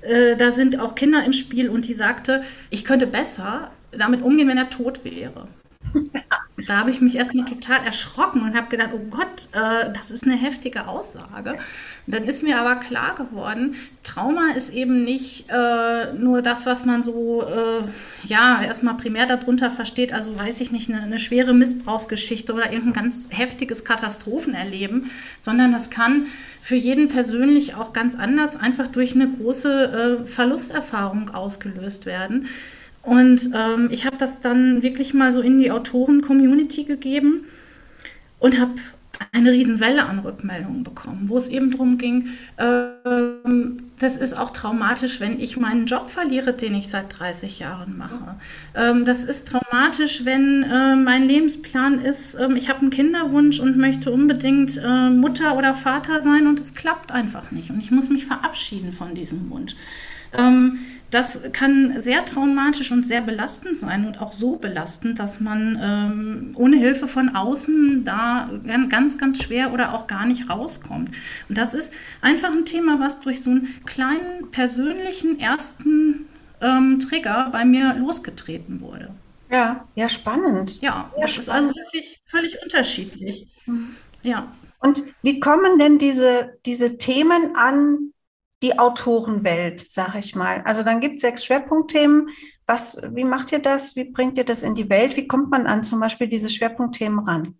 Äh, da sind auch Kinder im Spiel und die sagte, ich könnte besser damit umgehen, wenn er tot wäre. Da habe ich mich erstmal total erschrocken und habe gedacht, oh Gott, äh, das ist eine heftige Aussage. Und dann ist mir aber klar geworden, Trauma ist eben nicht äh, nur das, was man so, äh, ja, erstmal primär darunter versteht, also weiß ich nicht, eine, eine, schwere Missbrauchsgeschichte oder irgendein ganz heftiges Katastrophenerleben, sondern das kann für jeden persönlich auch ganz anders einfach durch eine große äh, Verlusterfahrung ausgelöst werden. Und ähm, ich habe das dann wirklich mal so in die Autoren-Community gegeben und habe eine Riesenwelle an Rückmeldungen bekommen, wo es eben darum ging, ähm, das ist auch traumatisch, wenn ich meinen Job verliere, den ich seit 30 Jahren mache. Ähm, das ist traumatisch, wenn äh, mein Lebensplan ist, ähm, ich habe einen Kinderwunsch und möchte unbedingt äh, Mutter oder Vater sein und es klappt einfach nicht. Und ich muss mich verabschieden von diesem Wunsch. Ähm, das kann sehr traumatisch und sehr belastend sein und auch so belastend, dass man ähm, ohne Hilfe von außen da ganz, ganz schwer oder auch gar nicht rauskommt. Und das ist einfach ein Thema, was durch so einen kleinen persönlichen ersten ähm, Trigger bei mir losgetreten wurde. Ja, ja, spannend. Ja, Sehr das spannend. ist also wirklich völlig unterschiedlich. Mhm. Ja. Und wie kommen denn diese, diese Themen an die Autorenwelt, sag ich mal. Also dann gibt es sechs Schwerpunktthemen. Was, wie macht ihr das? Wie bringt ihr das in die Welt? Wie kommt man an zum Beispiel diese Schwerpunktthemen ran?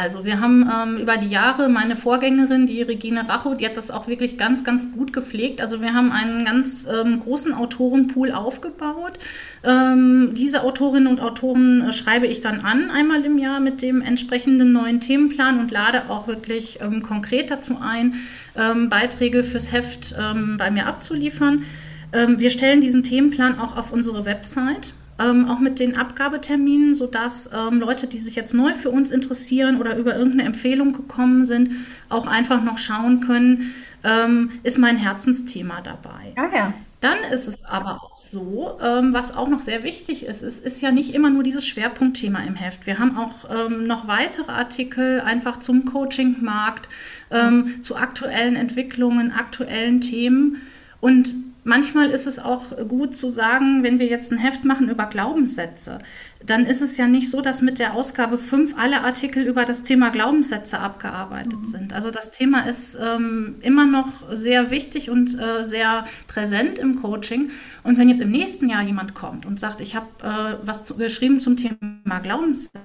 Also wir haben ähm, über die Jahre meine Vorgängerin, die Regine Racho, die hat das auch wirklich ganz, ganz gut gepflegt. Also wir haben einen ganz ähm, großen Autorenpool aufgebaut. Ähm, diese Autorinnen und Autoren äh, schreibe ich dann an, einmal im Jahr mit dem entsprechenden neuen Themenplan und lade auch wirklich ähm, konkret dazu ein, ähm, Beiträge fürs Heft ähm, bei mir abzuliefern. wir stellen diesen Themenplan auch auf unsere Website ähm, auch mit den Abgabeterminen, sodass ähm, Leute, die sich jetzt neu für uns interessieren oder über irgendeine Empfehlung gekommen sind, auch einfach noch schauen können, ähm, ist mein Herzensthema dabei. Ja, ja. Dann ist es aber auch so, ähm, was auch noch sehr wichtig ist, es ist ja nicht immer nur dieses Schwerpunktthema im Heft. Wir haben auch ähm, noch weitere Artikel einfach zum Coachingmarkt, ähm, zu aktuellen Entwicklungen, aktuellen Themen. Und manchmal ist es auch gut zu sagen, wenn wir jetzt ein Heft machen über Glaubenssätze, dann ist es ja nicht so, dass mit der Ausgabe 5 alle Artikel über das Thema Glaubenssätze abgearbeitet mhm. sind. Also das Thema ist ähm, immer noch sehr wichtig und äh, sehr präsent im Coaching. Und wenn jetzt im nächsten Jahr jemand kommt und sagt, ich habe äh, was zu, geschrieben zum Thema Glaubenssätze,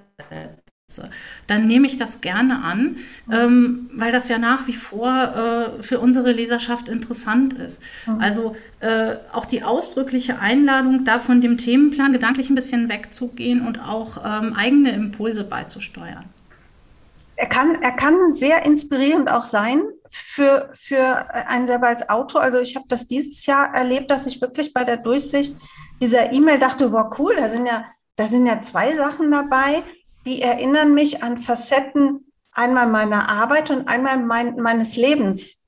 dann nehme ich das gerne an, ähm, weil das ja nach wie vor äh, für unsere Leserschaft interessant ist. Mhm. Also äh, auch die ausdrückliche Einladung, da von dem Themenplan gedanklich ein bisschen wegzugehen und auch ähm, eigene Impulse beizusteuern. Er kann, er kann sehr inspirierend auch sein für, für einen selber als Autor. Also ich habe das dieses Jahr erlebt, dass ich wirklich bei der Durchsicht dieser E-Mail dachte, wow, cool, da sind ja, da sind ja zwei Sachen dabei die erinnern mich an Facetten einmal meiner Arbeit und einmal mein, meines Lebens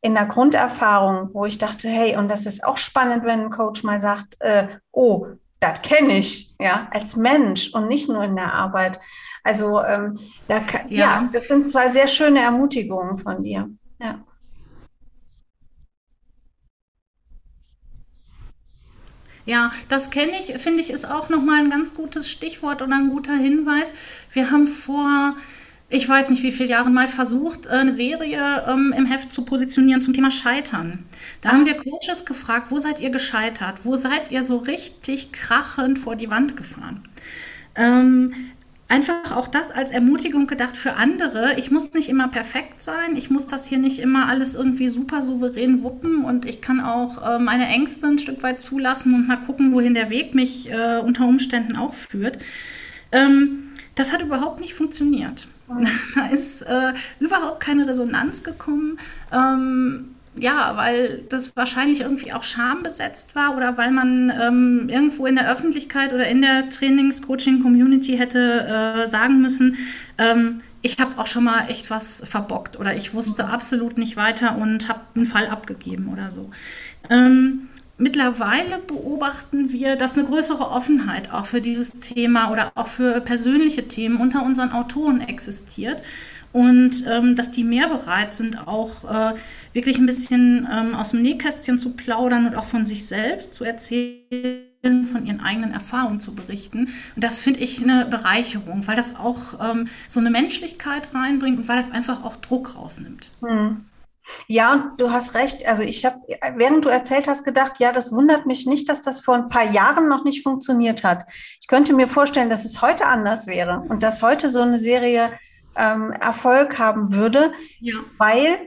in der Grunderfahrung, wo ich dachte, hey, und das ist auch spannend, wenn ein Coach mal sagt, äh, oh, das kenne ich, ja, als Mensch und nicht nur in der Arbeit. Also ähm, da, ja. ja, das sind zwei sehr schöne Ermutigungen von dir. Ja. Ja, das kenne ich, finde ich, ist auch nochmal ein ganz gutes Stichwort oder ein guter Hinweis. Wir haben vor, ich weiß nicht wie viele Jahren mal versucht, eine Serie ähm, im Heft zu positionieren zum Thema Scheitern. Da haben wir Coaches gefragt, wo seid ihr gescheitert? Wo seid ihr so richtig krachend vor die Wand gefahren? Ähm, einfach auch das als Ermutigung gedacht für andere. Ich muss nicht immer perfekt sein. Ich muss das hier nicht immer alles irgendwie super souverän wuppen und ich kann auch äh, meine Ängste ein Stück weit zulassen und mal gucken, wohin der Weg mich äh, unter Umständen auch führt. Ähm, das hat überhaupt nicht funktioniert. Da ist äh, überhaupt keine Resonanz gekommen. Ähm, ja, weil das wahrscheinlich irgendwie auch schambesetzt war oder weil man ähm, irgendwo in der Öffentlichkeit oder in der Trainings-Coaching-Community hätte äh, sagen müssen, ähm, ich habe auch schon mal echt was verbockt oder ich wusste absolut nicht weiter und habe einen Fall abgegeben oder so. Ähm, mittlerweile beobachten wir, dass eine größere Offenheit auch für dieses Thema oder auch für persönliche Themen unter unseren Autoren existiert und ähm, dass die mehr bereit sind, auch äh, wirklich ein bisschen ähm, aus dem Nähkästchen zu plaudern und auch von sich selbst zu erzählen, von ihren eigenen Erfahrungen zu berichten. Und das finde ich eine Bereicherung, weil das auch ähm, so eine Menschlichkeit reinbringt und weil das einfach auch Druck rausnimmt. Hm. Ja, und du hast recht. Also ich habe, während du erzählt hast, gedacht, ja, das wundert mich nicht, dass das vor ein paar Jahren noch nicht funktioniert hat. Ich könnte mir vorstellen, dass es heute anders wäre und dass heute so eine Serie ähm, Erfolg haben würde, ja. weil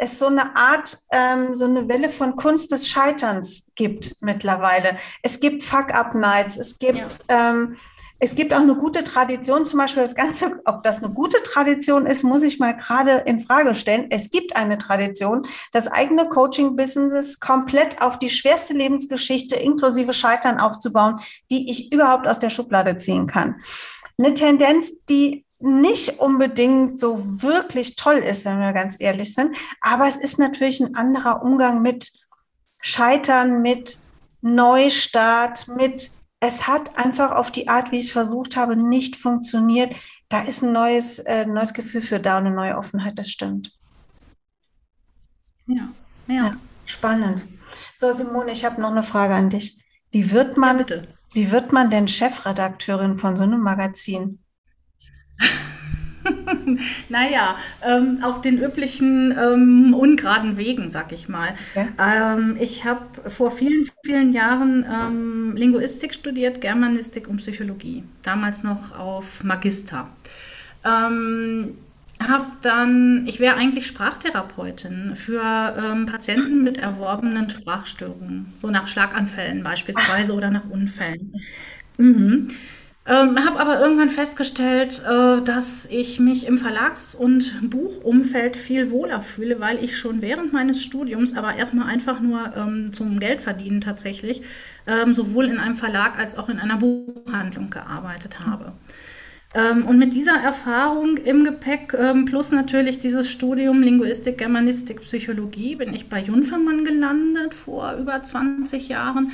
es so eine Art, ähm, so eine Welle von Kunst des Scheiterns gibt mittlerweile. Es gibt Fuck-Up-Nights, es gibt ja. ähm, es gibt auch eine gute Tradition, zum Beispiel das Ganze, ob das eine gute Tradition ist, muss ich mal gerade in Frage stellen. Es gibt eine Tradition, das eigene Coaching-Business komplett auf die schwerste Lebensgeschichte inklusive Scheitern aufzubauen, die ich überhaupt aus der Schublade ziehen kann. Eine Tendenz, die nicht unbedingt so wirklich toll ist, wenn wir ganz ehrlich sind. Aber es ist natürlich ein anderer Umgang mit Scheitern, mit Neustart, mit es hat einfach auf die Art, wie ich es versucht habe, nicht funktioniert. Da ist ein neues, äh, neues Gefühl für da und eine neue Offenheit, das stimmt. Ja, ja. ja spannend. So, Simone, ich habe noch eine Frage an dich. Wie wird man, ja, wie wird man denn Chefredakteurin von so einem Magazin? naja, ähm, auf den üblichen ähm, ungeraden Wegen, sag ich mal. Ja. Ähm, ich habe vor vielen, vielen Jahren ähm, Linguistik studiert, Germanistik und Psychologie. Damals noch auf Magister. Ähm, habe dann, ich wäre eigentlich Sprachtherapeutin für ähm, Patienten mit erworbenen Sprachstörungen, so nach Schlaganfällen beispielsweise Ach. oder nach Unfällen. Mhm. Ähm, habe aber irgendwann festgestellt, äh, dass ich mich im Verlags- und Buchumfeld viel wohler fühle, weil ich schon während meines Studiums, aber erstmal einfach nur ähm, zum Geldverdienen tatsächlich, ähm, sowohl in einem Verlag als auch in einer Buchhandlung gearbeitet habe. Ähm, und mit dieser Erfahrung im Gepäck ähm, plus natürlich dieses Studium Linguistik, Germanistik, Psychologie bin ich bei Junfermann gelandet vor über 20 Jahren.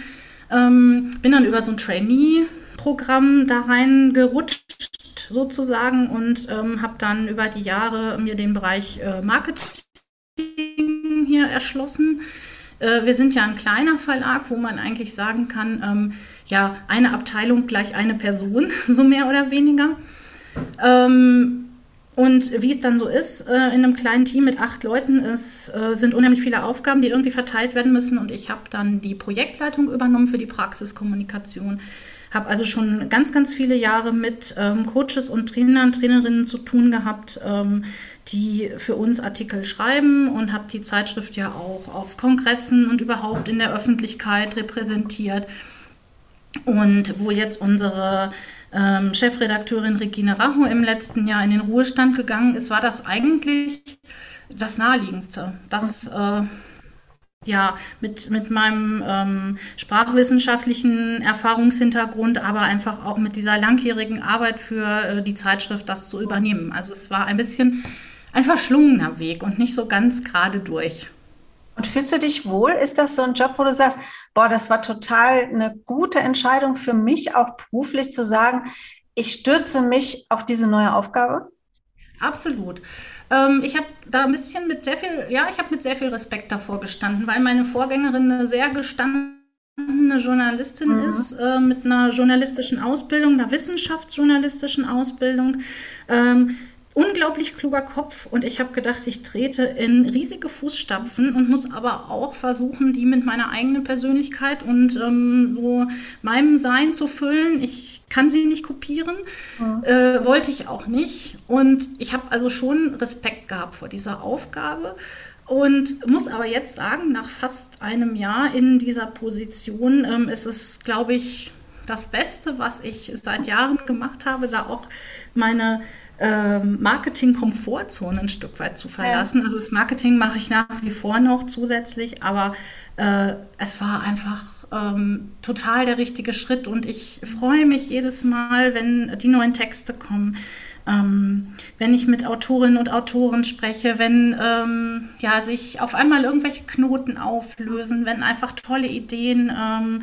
Ähm, bin dann über so ein Trainee Programm da reingerutscht sozusagen und ähm, habe dann über die Jahre mir den Bereich äh, Marketing hier erschlossen. Äh, wir sind ja ein kleiner Verlag, wo man eigentlich sagen kann, ähm, ja, eine Abteilung gleich eine Person, so mehr oder weniger. Ähm, und wie es dann so ist, äh, in einem kleinen Team mit acht Leuten, es äh, sind unheimlich viele Aufgaben, die irgendwie verteilt werden müssen. Und ich habe dann die Projektleitung übernommen für die Praxiskommunikation habe also schon ganz, ganz viele Jahre mit ähm, Coaches und Trainern, Trainerinnen zu tun gehabt, ähm, die für uns Artikel schreiben und habe die Zeitschrift ja auch auf Kongressen und überhaupt in der Öffentlichkeit repräsentiert. Und wo jetzt unsere ähm, Chefredakteurin Regine Racho im letzten Jahr in den Ruhestand gegangen ist, war das eigentlich das Naheliegendste. Das äh, ja, mit, mit meinem ähm, sprachwissenschaftlichen Erfahrungshintergrund, aber einfach auch mit dieser langjährigen Arbeit für äh, die Zeitschrift das zu übernehmen. Also es war ein bisschen ein verschlungener Weg und nicht so ganz gerade durch. Und fühlst du dich wohl? Ist das so ein Job, wo du sagst, boah, das war total eine gute Entscheidung für mich, auch beruflich zu sagen, ich stürze mich auf diese neue Aufgabe? Absolut. Ähm, ich habe da ein bisschen mit sehr viel, ja, ich habe mit sehr viel Respekt davor gestanden, weil meine Vorgängerin eine sehr gestandene Journalistin mhm. ist, äh, mit einer journalistischen Ausbildung, einer wissenschaftsjournalistischen Ausbildung. Ähm, unglaublich kluger Kopf und ich habe gedacht, ich trete in riesige Fußstapfen und muss aber auch versuchen, die mit meiner eigenen Persönlichkeit und ähm, so meinem Sein zu füllen. Ich kann sie nicht kopieren, ja. äh, wollte ich auch nicht und ich habe also schon Respekt gehabt vor dieser Aufgabe und muss aber jetzt sagen, nach fast einem Jahr in dieser Position ähm, ist es, glaube ich, das Beste, was ich seit Jahren gemacht habe, da auch meine ähm, Marketing-Komfortzone ein Stück weit zu verlassen. Ja. Also das Marketing mache ich nach wie vor noch zusätzlich, aber äh, es war einfach ähm, total der richtige Schritt und ich freue mich jedes Mal, wenn die neuen Texte kommen. Ähm, wenn ich mit Autorinnen und Autoren spreche, wenn ähm, ja, sich auf einmal irgendwelche Knoten auflösen, wenn einfach tolle Ideen ähm,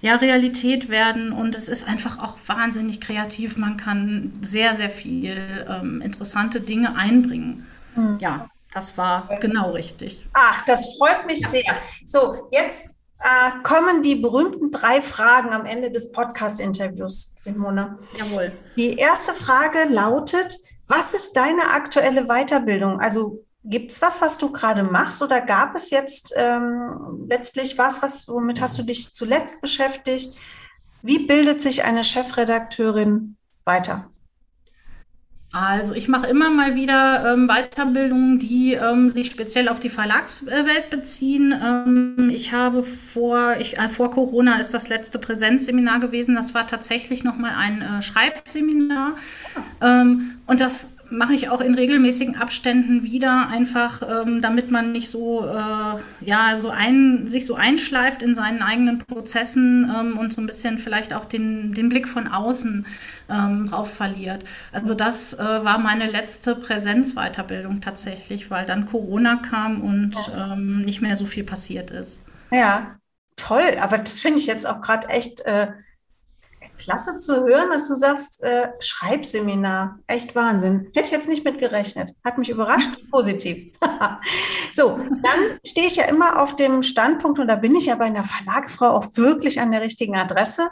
ja, Realität werden und es ist einfach auch wahnsinnig kreativ. Man kann sehr, sehr viel ähm, interessante Dinge einbringen. Mhm. Ja, das war genau richtig. Ach, das freut mich ja. sehr. So, jetzt äh, kommen die berühmten drei Fragen am Ende des Podcast-Interviews, Simone. Jawohl. Die erste Frage lautet, was ist deine aktuelle Weiterbildung? Also Gibt es was, was du gerade machst oder gab es jetzt ähm, letztlich was, was, womit hast du dich zuletzt beschäftigt? Wie bildet sich eine Chefredakteurin weiter? Also ich mache immer mal wieder ähm, Weiterbildungen, die ähm, sich speziell auf die Verlagswelt beziehen. Ähm, ich habe vor, ich, äh, vor Corona ist das letzte Präsenzseminar gewesen. Das war tatsächlich nochmal ein äh, Schreibseminar. Ähm, und das mache ich auch in regelmäßigen Abständen wieder, einfach ähm, damit man nicht so, äh, ja, so ein, sich so einschleift in seinen eigenen Prozessen ähm, und so ein bisschen vielleicht auch den, den Blick von außen ähm, drauf verliert. Also das äh, war meine letzte Präsenzweiterbildung tatsächlich, weil dann Corona kam und ähm, nicht mehr so viel passiert ist. Ja, toll. Aber das finde ich jetzt auch gerade echt äh, klasse zu hören, dass du sagst, äh, Schreibseminar. Echt Wahnsinn. Hätte ich jetzt nicht mit gerechnet. Hat mich überrascht, positiv. so, dann stehe ich ja immer auf dem Standpunkt, und da bin ich ja bei einer Verlagsfrau auch wirklich an der richtigen Adresse.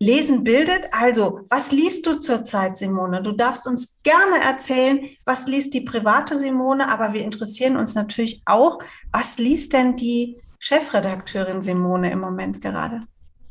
Lesen bildet. Also, was liest du zurzeit, Simone? Du darfst uns gerne erzählen, was liest die private Simone, aber wir interessieren uns natürlich auch, was liest denn die Chefredakteurin Simone im Moment gerade?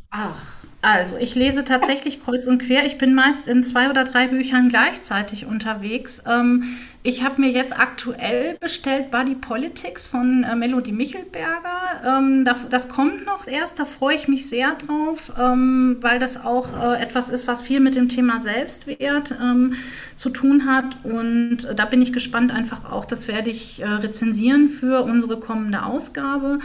Ach, also, ich lese tatsächlich kreuz und quer. Ich bin meist in zwei oder drei Büchern gleichzeitig unterwegs. Ähm, ich habe mir jetzt aktuell bestellt Body Politics von äh, Melody Michelberger. Ähm, das, das, kommt noch erst, da freue ich mich sehr drauf, ähm, weil das auch äh, etwas ist, was viel mit dem Thema Selbstwert ähm, zu tun hat. Und äh, da bin ich gespannt einfach auch, das werde ich äh, rezensieren für unsere kommende Ausgabe.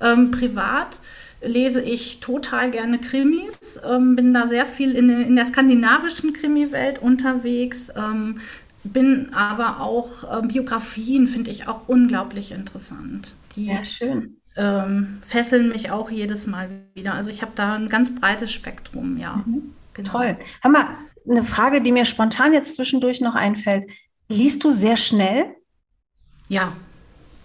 Ähm, privat lese ich total gerne Krimis, ähm, bin da sehr viel in, in der skandinavischen Krimi-Welt unterwegs, ähm, bin aber auch ähm, Biografien finde ich auch unglaublich interessant. Die, ja, schön. Ähm, fesseln mich auch jedes Mal wieder. Also ich habe da ein ganz breites Spektrum, ja. Mhm. Genau. Toll. Mal, eine Frage, die mir spontan jetzt zwischendurch noch einfällt. Liest du sehr schnell? Ja,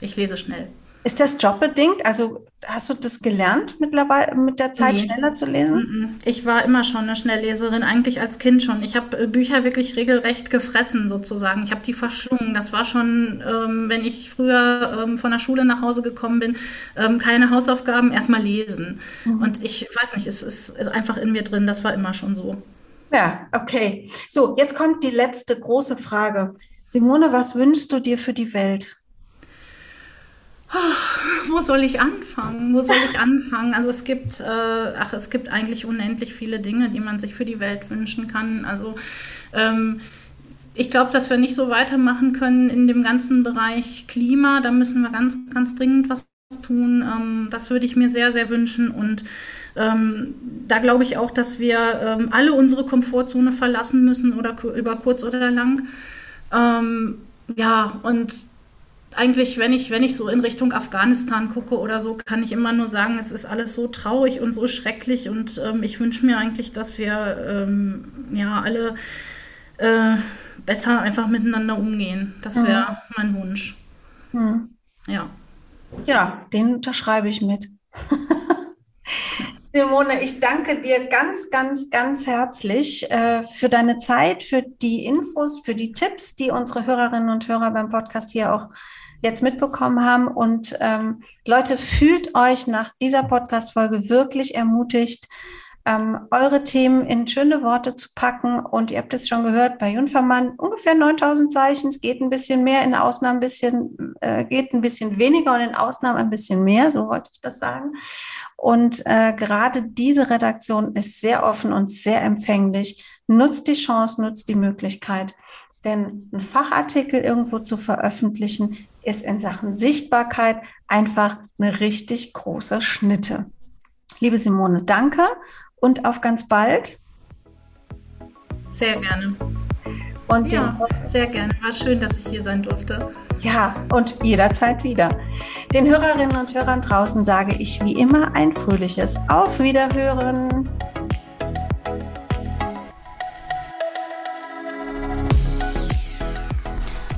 ich lese schnell. Ist das jobbedingt? Also hast du das gelernt mittlerweile mit der Zeit nee. schneller zu lesen? Ich war immer schon eine Schnellleserin, eigentlich als Kind schon. Ich habe äh, Bücher wirklich regelrecht gefressen sozusagen. Ich habe die verschlungen. Das war schon, ähm, wenn ich früher ähm, von der Schule nach Hause gekommen bin, ähm, keine Hausaufgaben, erstmal lesen. Mhm. Und ich weiß nicht, es ist, ist einfach in mir drin. Das war immer schon so. Ja, okay. So, jetzt kommt die letzte große Frage. Simone, was wünschst du dir für die Welt? Wo soll ich anfangen? Wo soll ich anfangen? Also es gibt, äh, ach, es gibt eigentlich unendlich viele Dinge, die man sich für die Welt wünschen kann. Also ähm, ich glaube, dass wir nicht so weitermachen können in dem ganzen Bereich Klima. Da müssen wir ganz, ganz dringend was tun. Ähm, das würde ich mir sehr, sehr wünschen. Und ähm, da glaube ich auch, dass wir ähm, alle unsere Komfortzone verlassen müssen oder über kurz oder lang. Ähm, ja, und eigentlich, wenn ich, wenn ich so in Richtung Afghanistan gucke oder so, kann ich immer nur sagen, es ist alles so traurig und so schrecklich und ähm, ich wünsche mir eigentlich, dass wir ähm, ja alle äh, besser einfach miteinander umgehen. Das wäre mhm. mein Wunsch. Mhm. Ja. Ja, den unterschreibe ich mit. Simone, ich danke dir ganz, ganz, ganz herzlich äh, für deine Zeit, für die Infos, für die Tipps, die unsere Hörerinnen und Hörer beim Podcast hier auch jetzt mitbekommen haben. Und ähm, Leute, fühlt euch nach dieser Podcast-Folge wirklich ermutigt, ähm, eure Themen in schöne Worte zu packen. Und ihr habt es schon gehört, bei Junfermann ungefähr 9000 Zeichen. Es geht ein bisschen mehr, in Ausnahmen ein bisschen, äh, geht ein bisschen weniger und in Ausnahmen ein bisschen mehr. So wollte ich das sagen. Und äh, gerade diese Redaktion ist sehr offen und sehr empfänglich. Nutzt die Chance, nutzt die Möglichkeit. Denn ein Fachartikel irgendwo zu veröffentlichen, ist in Sachen Sichtbarkeit einfach eine richtig große Schnitte. Liebe Simone, danke und auf ganz bald. Sehr gerne. Und ja, sehr gerne. War schön, dass ich hier sein durfte. Ja, und jederzeit wieder. Den Hörerinnen und Hörern draußen sage ich wie immer ein fröhliches Auf Wiederhören.